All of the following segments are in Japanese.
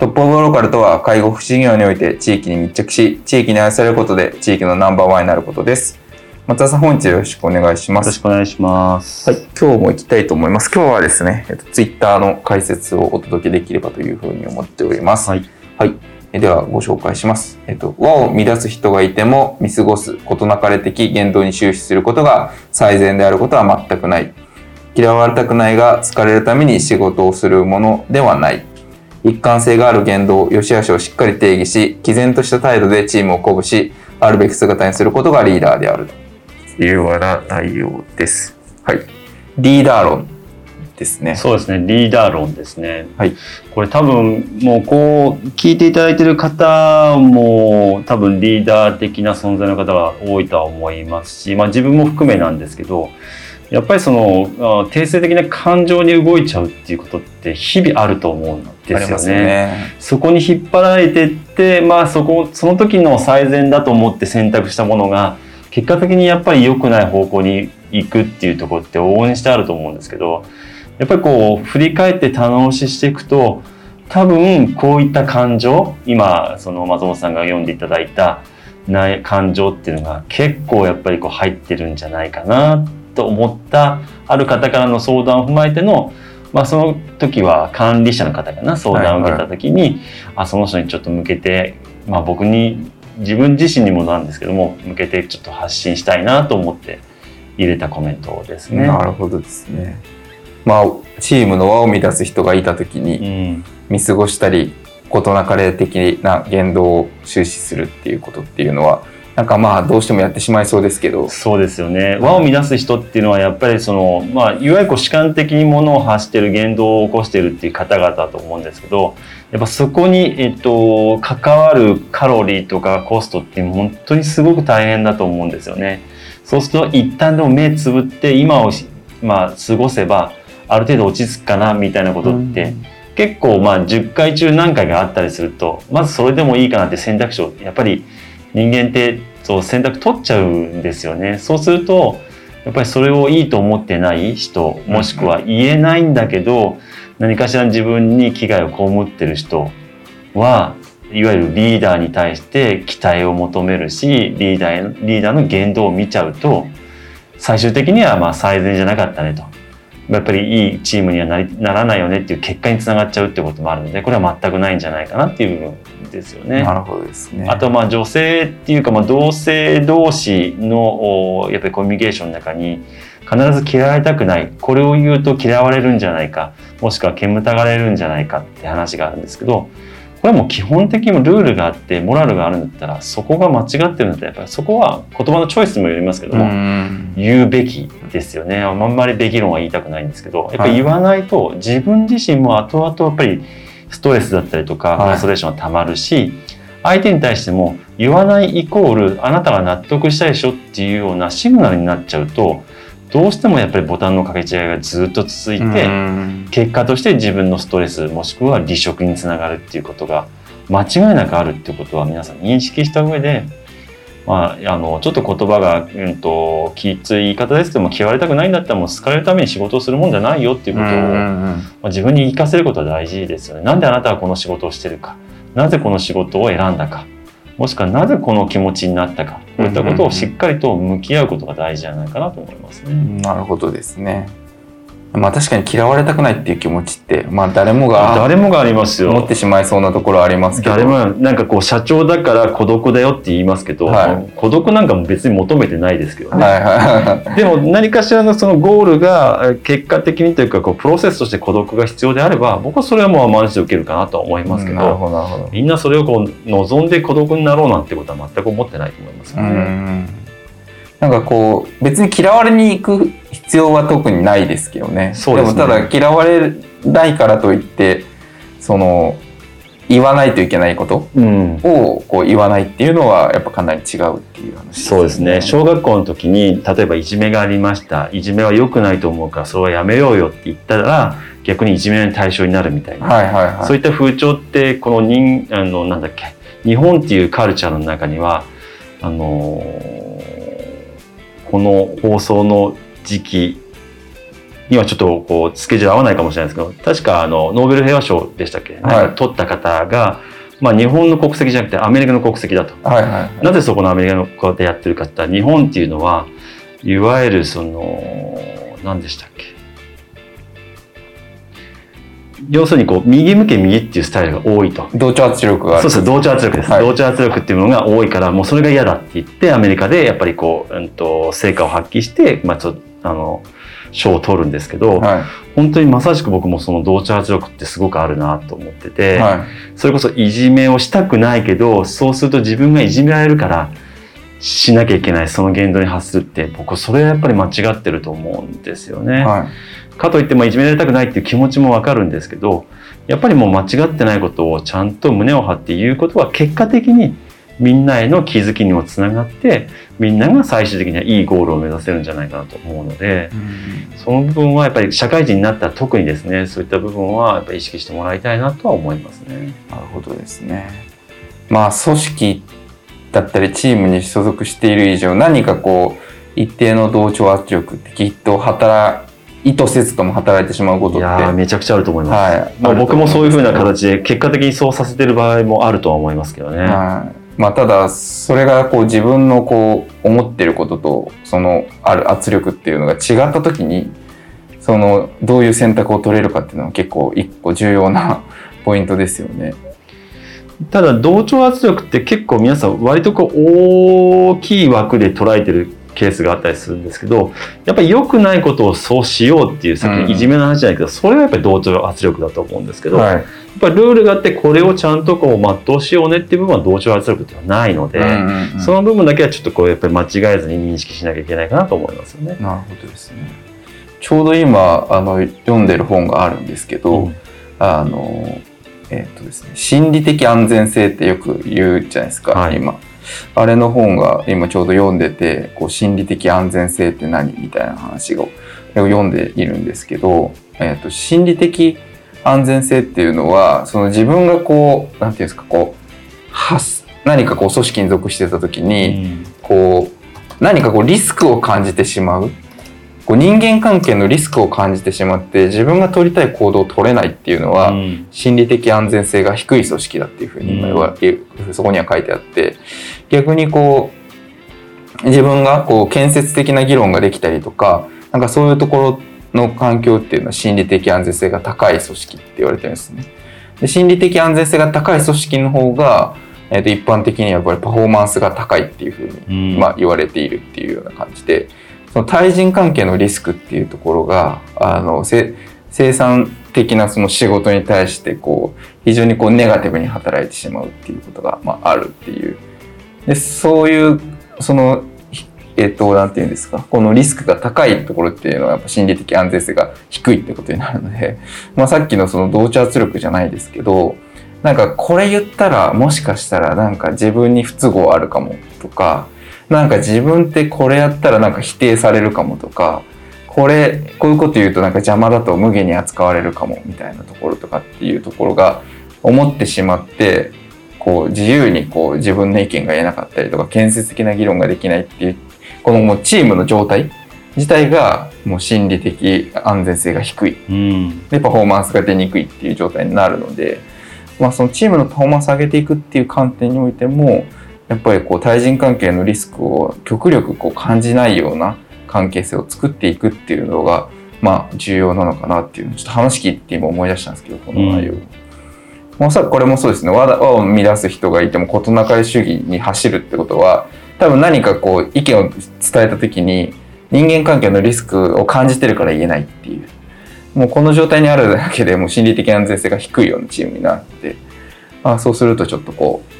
トップオブローカルとは介護福祉業において地域に密着し地域に愛されることで地域のナンバーワンになることです松田さん本日よろしくお願いしますよろしくお願いします。はい、今日も行きたいと思います。今日はですね、えっと、ツイッターの解説をお届けできればというふうに思っております。はい。はい。えでは、ご紹介します。えっと、和を乱す人がいても見過ごす、事なかれ的言動に終始することが最善であることは全くない。嫌われたくないが疲れるために仕事をするものではない。一貫性がある言動、良し悪しをしっかり定義し、毅然とした態度でチームを鼓舞し、あるべき姿にすることがリーダーである。というような内容です。はい。リーダー論ですね。そうですね。リーダー論ですね。はい。これ多分もうこう聞いていただいている方も多分リーダー的な存在の方が多いとは思いますし、まあ自分も含めなんですけど、やっぱりそのあ定性的な感情に動いちゃうっていうことって日々あると思うんですよね。ね。そこに引っ張られてって、まあそこ、その時の最善だと思って選択したものが、結果的にやっぱり良くない方向に行くっていうところって往々にしてあると思うんですけど、やっぱりこう、振り返って棚押ししていくと、多分こういった感情、今、その松本さんが読んでいただいたない感情っていうのが結構やっぱりこう入ってるんじゃないかなと思った、ある方からの相談を踏まえての、まあその時は管理者の方かな相談を受けた時に、あその人にちょっと向けて、まあ、僕に自分自身にもなんですけども向けてちょっと発信したいなと思って入れたコメントですね。なるほどですね。まあ、チームの輪を乱す人がいたときうに、ん、見過ごしたり、事なかれ的な言動を終始するっていうことっていうのは、なんかまあ、どうしてもやってしまいそうですけど、そうですよね。輪を乱す人っていうのはやっぱりその、まあ、いわゆるこう主観的にものを発してる言動を起こしてるっていう方々だと思うんですけどやっぱそこに、えっと、関わるカロリーとかコストって本当にすごく大変だと思うんですよね。そうすると一旦でも目つぶって今をし、まあ、過ごせばある程度落ち着くかなみたいなことって、結構まあ10回中何回かあったりするとまずそれでもいいかなって選択肢をやっぱり人間ってそう選択取っちゃうんですよね。そうするとやっぱりそれをいいと思ってない人もしくは言えないんだけど何かしら自分に危害を被ってる人はいわゆるリーダーに対して期待を求めるしリーダーリーダーの言動を見ちゃうと最終的にはまあ最善じゃなかったねとやっぱりいいチームにはなりならないよねっていう結果につながっちゃうってこともあるのでこれは全くないんじゃないかなっていう部分ですよね。なるほどですね。あとまあ女性っていうかまあ同性同士のおやっぱりコミュニケーションの中に必ず嫌われたくないこれを言うと嫌われるんじゃないかもしくは煙たがれるんじゃないかって話があるんですけどこれはもう基本的にもルールがあってモラルがあるんだったらそこが間違ってるんだったらやっぱりそこは言葉のチョイスにもよりますけどうも、ん。言うべきですよね。あんまりべき論は言いたくないんですけどやっぱり言わないと自分自身も後々やっぱりストレスだったりとかはい。フラストレーションがたまるし、相手に対しても言わないイコールあなたが納得したでしょっていうようなシグナルになっちゃうとどうしてもやっぱりボタンの掛け違いがずっと続いて、うん。結果として自分のストレスもしくは離職につながるっていうことが間違いなくあるっていうことは皆さん認識した上で、まあ、あのちょっと言葉が、うん、ときつい言い方ですけども嫌われたくないんだったらもう好かれるために仕事をするもんじゃないよっていうことを、うん。まあ、自分に言い聞かせることは大事ですよね。なんであなたはこの仕事をしてるか。なぜこの仕事を選んだかもしくはなぜこの気持ちになったかこういったことをしっかりと向き合うことが大事じゃないかなと思いますね。なるほどですね。まあ確かに嫌われたくないっていう気持ちって、まあ誰もが誰もがありますよ持ってしまいそうなところはありますけど。誰もなんかこう社長だから孤独だよって言いますけど、はい孤独なんかも別に求めてないですけどね、はいはいはい。でも何かしらのそのゴールがえ結果的にというかこうプロセスとして孤独が必要であれば僕はそれはもう甘んじて受けるかなとは思いますけど。みんなそれをこう望んで孤独になろうなんてことは全く思ってないと思いますうよね。ん。なんかこう別に嫌われに行く必要は特にないですけどね。そうですねもただ嫌われないからといってその言わないといけないことうんをこう言わないっていうのはやっぱかなり違うっていう話そうですね小学校の時に例えばいじめがありましたいじめは良くないと思うからそれはやめようよって言ったら逆にいじめの対象になるみたいな、はいはいはい。そういった風潮ってこの人あのなんだっけ日本っていうカルチャーの中にはあのこの放送の時期にはちょっとこうスケジュール合わないかもしれないですけど確かあのノーベル平和賞でしたっけ、なんか取った方が、まあ、日本の国籍じゃなくてアメリカの国籍だと。はいはいはい。なぜそこのアメリカの子でやってるかって言ったら日本っていうのはいわゆるその何でしたっけ？要するにこう右向け右っていうスタイルが多いと。同調圧力が。そうです同調圧力です、はい同調圧力っていうものが多いからもうそれが嫌だって言ってアメリカでやっぱりこう、うん、と成果を発揮して、まあ、ちょあの賞を取るんですけど、は本当にまさしく僕もその同調圧力ってすごくあるなと思ってい。て、はそれこそいじめをしたくないけどそうすると自分がいじめられるからしなきゃいけないその言動に発するって僕それはやっぱり間違ってると思うんですよね。い。はい。かといってまあいじめられたくないっていう気持ちもわかるんですけどやっぱりもう間違ってないことをちゃんと胸を張って言うことは結果的にみんなへの気づきにもつながってみんなが最終的にはいいゴールを目指せるんじゃないかなと思うのでその部分はやっぱり社会人になったら特にですねそういった部分はやっぱり意識してもらいたいなとは思いますね。なるほどですね。まあ組織だったりチームに所属している以上何かこう一定の同調圧力ってきっと働意図せずとも働いてしまうことってめちゃくちゃあると思います。はいまあ、僕もそういうふうな形で結果的にそうさせてる場合もあるとは思いますけどね。はいまあただそれがこう自分のこう思ってることとそのある圧力っていうのが違った時にそのどういう選択を取れるかっていうのは結構一個重要なポイントですよね。ただ同調圧力って結構皆さん割とこう大きい枠で捉えてるケースがあったりするんですけどやっぱり良くないことをそうしようっていうさっきうんいじめの話じゃないけど、それはやっぱり同調圧力だと思うんですけど、やっはい。ぱりルールがあってこれをちゃんとこう全うしようねっていう部分は同調圧力ではないので、うんうんうんその部分だけはちょっとこうやっぱり間違えずに認識しなきゃいけないかなと思いますよね。なるほどですね。ちょうど今あの読んでる本があるんですけど、うんあのえっ、とですね心理的安全性ってよく言うじゃないですか、はい。今。あれの本が今ちょうど読んでて、こう心理的安全性って何？みたいな話を読んでいるんですけど、えっ、と心理的安全性っていうのはその自分がこうなんていうんですかこう発何かこう組織に属してた時に、こう何かこうリスクを感じてしまうこう人間関係のリスクを感じてしまって自分が取りたい行動を取れないっていうのは、うん。心理的安全性が低い組織だっていうふうに今言われそこには書いてあって逆にこう自分がこう建設的な議論ができたりとかなんかそういうところの環境っていうのは心理的安全性が高い組織って言われてるんですね。で心理的安全性が高い組織の方が、えー、と一般的にはやっぱりパフォーマンスが高いっていうふうに、うん。まあ、言われているっていうような感じでその対人関係のリスクっていうところがあの生産的なその仕事に対してこう非常にこうネガティブに働いてしまうっていうことが、まあ、あるっていう。でそういうそのえっ、となんていうんですかこのリスクが高いところっていうのはやっぱ心理的安全性が低いってことになるので、まあ、さっきのその同調圧力じゃないですけどなんかこれ言ったらもしかしたらなんか自分に不都合あるかもとかなんか自分ってこれやったらなんか否定されるかもとかこれこういうこと言うとなんか邪魔だと無下に扱われるかもみたいなところとかっていうところが思ってしまってこう自由にこう自分の意見が言えなかったりとか建設的な議論ができないっていうこのもうチームの状態自体がもう心理的安全性が低い。うん。でパフォーマンスが出にくいっていう状態になるので、まあ、そのチームのパフォーマンスを上げていくっていう観点においてもやっぱりこう対人関係のリスクを極力こう感じないような関係性を作っていくっていうのがまあ重要なのかなっていうちょっと話聞いて今思い出したんですけどこの内容、うん、おそらくこれもそうですね。和を乱す人がいても事なかれ主義に走るってことは多分何かこう意見を伝えた時に人間関係のリスクを感じてるから言えないっていう。もうこの状態にあるだけでもう心理的安全性が低いようなチームになって、まあ、そうするとちょっとこう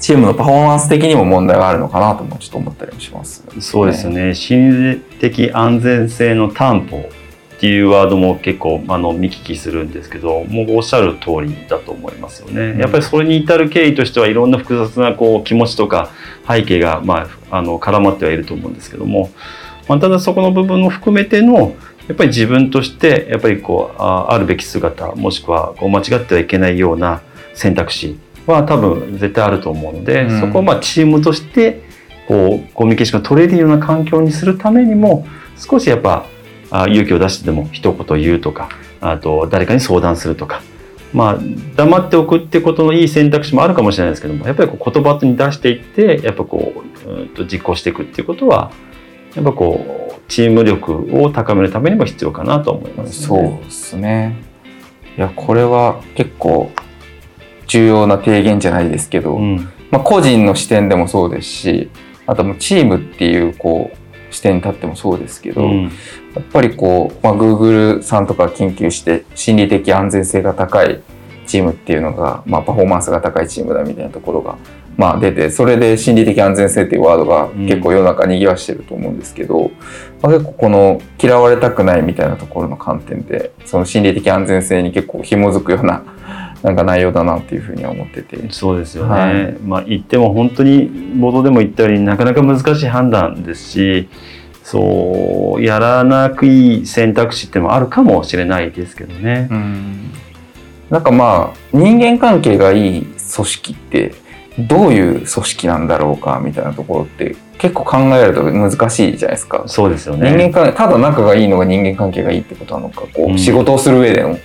チームのパフォーマンス的にも問題があるのかなともちょっと思ったりもします、ね、そうですね。心理的安全性の担保っていうワードも結構あの見聞きするんですけどもうおっしゃる通りだと思いますよね。やっぱりそれに至る経緯としてはいろんな複雑なこう気持ちとか背景が、まあ、あの絡まってはいると思うんですけども、まあ、ただそこの部分も含めてのやっぱり自分としてやっぱりこうああるべき姿もしくはこう間違ってはいけないような選択肢は多分絶対あると思うので、うん、そこをまあチームとしてこうコミュニケーションが取れるような環境にするためにも少しやっぱあ勇気を出してでも一言言うとかあと誰かに相談するとかまあ黙っておくってことのいい選択肢もあるかもしれないですけどもやっぱりこう言葉に出していってやっぱこううんと実行していくっていうことはやっぱこうチーム力を高めるためにも必要かなと思います、ね、そうですね。いやこれは結構重要な提言じゃないですけど、うん、まあ、個人の視点でもそうですしあともチームっていうこう視点に立ってもそうですけど、うん、やっぱりこう、まあ、Google さんとか研究して心理的安全性が高いチームっていうのが、まあ、パフォーマンスが高いチームだみたいなところがまあ、出てそれで心理的安全性っていうワードが結構世の中にぎわしてると思うんですけど、うん、まあ、結構この嫌われたくないみたいなところの観点でその心理的安全性に結構紐づくようななんか内容だなっていうふうには思っててそうですよね、はい、まあ言っても本当に冒頭でも言ったようになかなか難しい判断ですしそうやらなくいい選択肢ってもあるかもしれないですけどね。うんなんかまあ人間関係がいい組織ってどういう組織なんだろうかみたいなところって結構考えると難しいじゃないですか。そうですよね。人間関係ただ仲がいいのが人間関係がいいってことなのか、こう、仕事をする上での。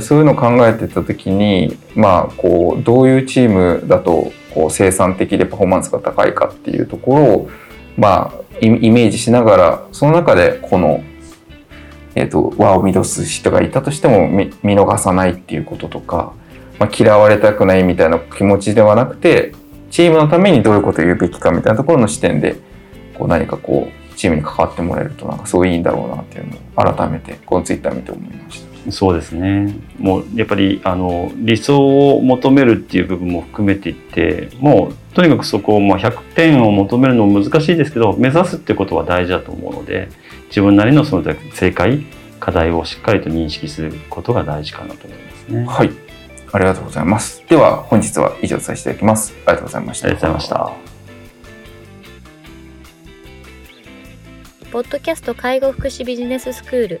そういうのを考えてた時に、まあ、こう、どういうチームだと、こう、生産的でパフォーマンスが高いかっていうところを、まあ、イメージしながら、その中で、この、え、ー、と、輪を乱す人がいたとしても見逃さないっていうこととか、まあ、嫌われたくないみたいな気持ちではなくてチームのためにどういうことを言うべきかみたいなところの視点でこう何かこうチームに関わってもらえるとなんかすごいいいんだろうなっていうのを改めてこのツイッター見て思いました。そうですねもうやっぱりあの理想を求めるっていう部分も含めていってもうとにかくそこを、まあ、100点を求めるのも難しいですけど目指すってことは大事だと思うので自分なりのその正解課題をしっかりと認識することが大事かなと思いますね。はいありがとうございます。では、本日は以上させていただきます。ありがとうございました。ありがとうございました。ポッドキャスト介護福祉ビジネススクール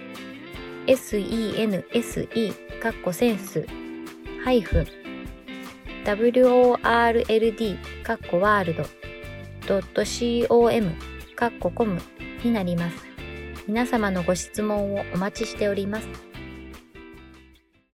sense カッコセンスハイフン world かっこワールド .com かっこコムになります。皆様のご質問をお待ちしております。